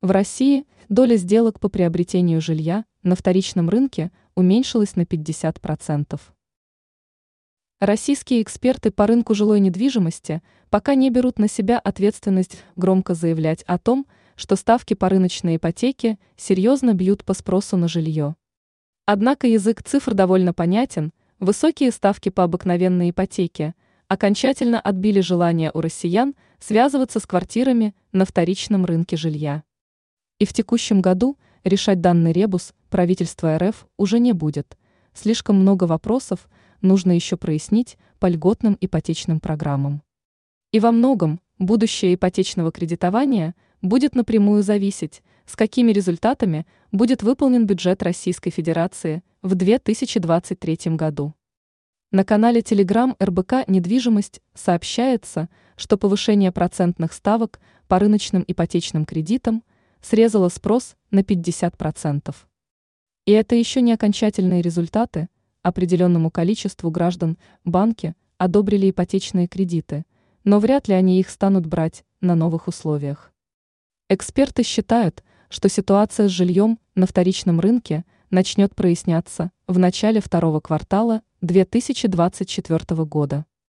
В России доля сделок по приобретению жилья на вторичном рынке уменьшилась на 50%. Российские эксперты по рынку жилой недвижимости пока не берут на себя ответственность громко заявлять о том, что ставки по рыночной ипотеке серьезно бьют по спросу на жилье. Однако язык цифр довольно понятен, высокие ставки по обыкновенной ипотеке окончательно отбили желание у россиян связываться с квартирами на вторичном рынке жилья. И в текущем году решать данный ребус правительство РФ уже не будет. Слишком много вопросов нужно еще прояснить по льготным ипотечным программам. И во многом будущее ипотечного кредитования будет напрямую зависеть, с какими результатами будет выполнен бюджет Российской Федерации в 2023 году. На канале Telegram РБК «Недвижимость» сообщается, что повышение процентных ставок по рыночным ипотечным кредитам – срезала спрос на 50%. И это еще не окончательные результаты. Определенному количеству граждан банки одобрили ипотечные кредиты, но вряд ли они их станут брать на новых условиях. Эксперты считают, что ситуация с жильем на вторичном рынке начнет проясняться в начале второго квартала 2024 года.